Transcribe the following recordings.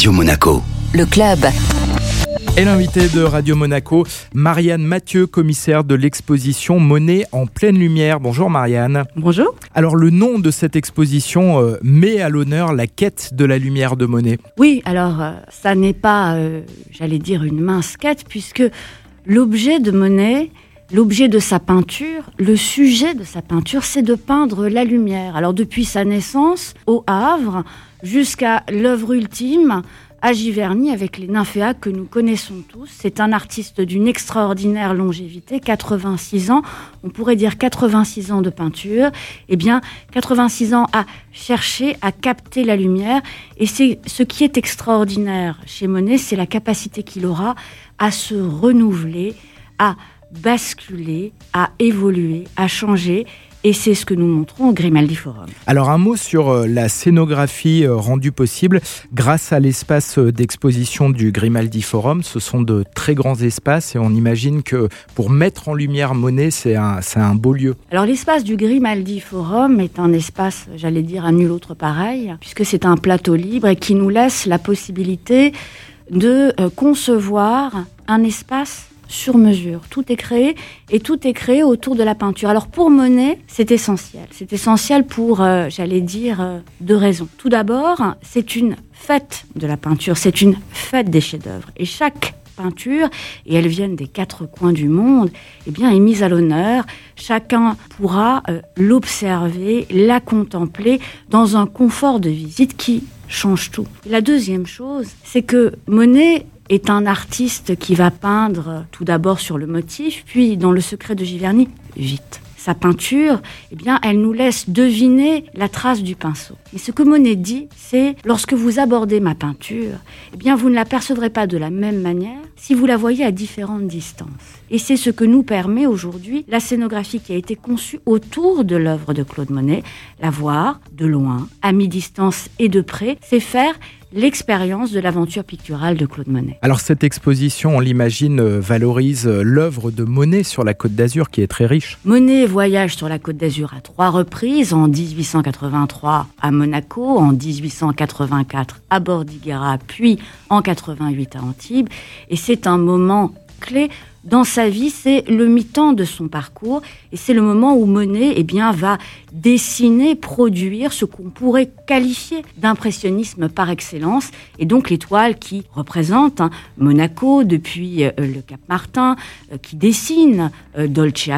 Radio Monaco. Le club. Et l'invité de Radio Monaco, Marianne Mathieu, commissaire de l'exposition Monet en pleine lumière. Bonjour Marianne. Bonjour. Alors le nom de cette exposition euh, met à l'honneur la quête de la lumière de Monet. Oui, alors euh, ça n'est pas, euh, j'allais dire, une mince quête, puisque l'objet de Monet, l'objet de sa peinture, le sujet de sa peinture, c'est de peindre la lumière. Alors depuis sa naissance au Havre jusqu'à l'œuvre ultime, à Giverny avec les nymphéas que nous connaissons tous. C'est un artiste d'une extraordinaire longévité, 86 ans, on pourrait dire 86 ans de peinture. Eh bien, 86 ans à chercher, à capter la lumière. Et c'est ce qui est extraordinaire chez Monet, c'est la capacité qu'il aura à se renouveler, à basculer, à évoluer, à changer et c'est ce que nous montrons au Grimaldi Forum. Alors un mot sur euh, la scénographie euh, rendue possible grâce à l'espace euh, d'exposition du Grimaldi Forum. Ce sont de très grands espaces et on imagine que pour mettre en lumière Monet, c'est un, un beau lieu. Alors l'espace du Grimaldi Forum est un espace, j'allais dire, à nul autre pareil, puisque c'est un plateau libre et qui nous laisse la possibilité de concevoir un espace sur mesure. Tout est créé et tout est créé autour de la peinture. Alors pour Monet, c'est essentiel. C'est essentiel pour, euh, j'allais dire, euh, deux raisons. Tout d'abord, c'est une fête de la peinture, c'est une fête des chefs-d'œuvre. Et chaque peinture, et elles viennent des quatre coins du monde, eh bien, est mise à l'honneur. Chacun pourra euh, l'observer, la contempler dans un confort de visite qui change tout. La deuxième chose, c'est que Monet est un artiste qui va peindre tout d'abord sur le motif, puis dans le secret de Giverny, vite. Sa peinture, eh bien, elle nous laisse deviner la trace du pinceau. Et ce que Monet dit, c'est lorsque vous abordez ma peinture, eh bien, vous ne la percevrez pas de la même manière si vous la voyez à différentes distances. Et c'est ce que nous permet aujourd'hui la scénographie qui a été conçue autour de l'œuvre de Claude Monet. La voir de loin, à mi-distance et de près, c'est faire l'expérience de l'aventure picturale de Claude Monet. Alors cette exposition, on l'imagine, euh, valorise euh, l'œuvre de Monet sur la Côte d'Azur qui est très riche. Monet voyage sur la Côte d'Azur à trois reprises, en 1883 à Monaco, en 1884 à Bordighera, puis en 88 à Antibes. Et c'est un moment clé dans sa vie, c'est le mi-temps de son parcours. Et c'est le moment où Monet eh bien, va dessiner, produire ce qu'on pourrait qualifier d'impressionnisme par excellence. Et donc l'étoile qui représente hein, Monaco depuis euh, le Cap Martin, euh, qui dessine euh, Dolce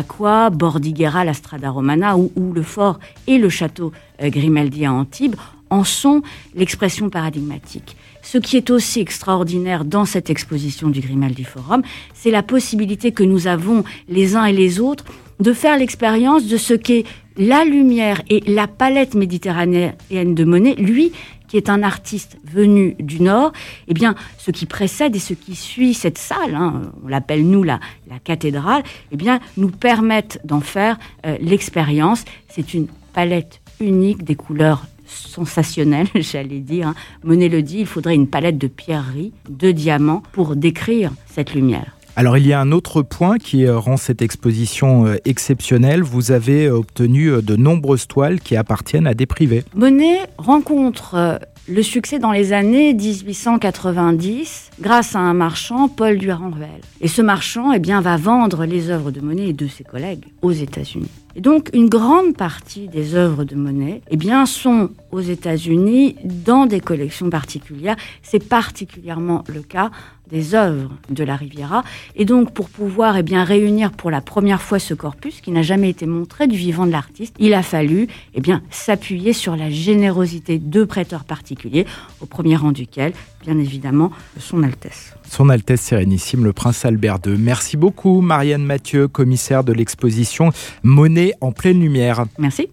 Bordighera, la Strada Romana ou, le fort et le château Grimaldi à Antibes en sont l'expression paradigmatique. Ce qui est aussi extraordinaire dans cette exposition du Grimaldi Forum, c'est la possibilité que nous avons les uns et les autres de faire l'expérience de ce qu'est la lumière et la palette méditerranéenne de Monet, lui qui est un artiste venu du Nord, eh bien, ce qui précède et ce qui suit cette salle, hein, on l'appelle nous la, la cathédrale, eh bien, nous permettent d'en faire euh, l'expérience. C'est une palette unique des couleurs sensationnel, j'allais dire. Hein. Monet le dit, il faudrait une palette de pierreries, de diamants pour décrire cette lumière. Alors il y a un autre point qui euh, rend cette exposition euh, exceptionnelle. Vous avez euh, obtenu de nombreuses toiles qui appartiennent à des privés. Monet rencontre le succès dans les années 1890 grâce à un marchand, Paul Duranvel. Et ce marchand eh bien, va vendre les œuvres de Monet et de ses collègues aux États-Unis. Et donc une grande partie des œuvres de Monet eh bien, sont aux États-Unis dans des collections particulières. C'est particulièrement le cas des œuvres de la Riviera. Et donc, pour pouvoir eh bien, réunir pour la première fois ce corpus qui n'a jamais été montré du vivant de l'artiste, il a fallu eh bien, s'appuyer sur la générosité de prêteurs particuliers, au premier rang duquel, bien évidemment, son Altesse. Son Altesse Sérénissime, le Prince Albert II. Merci beaucoup, Marianne Mathieu, commissaire de l'exposition Monet en pleine lumière. Merci.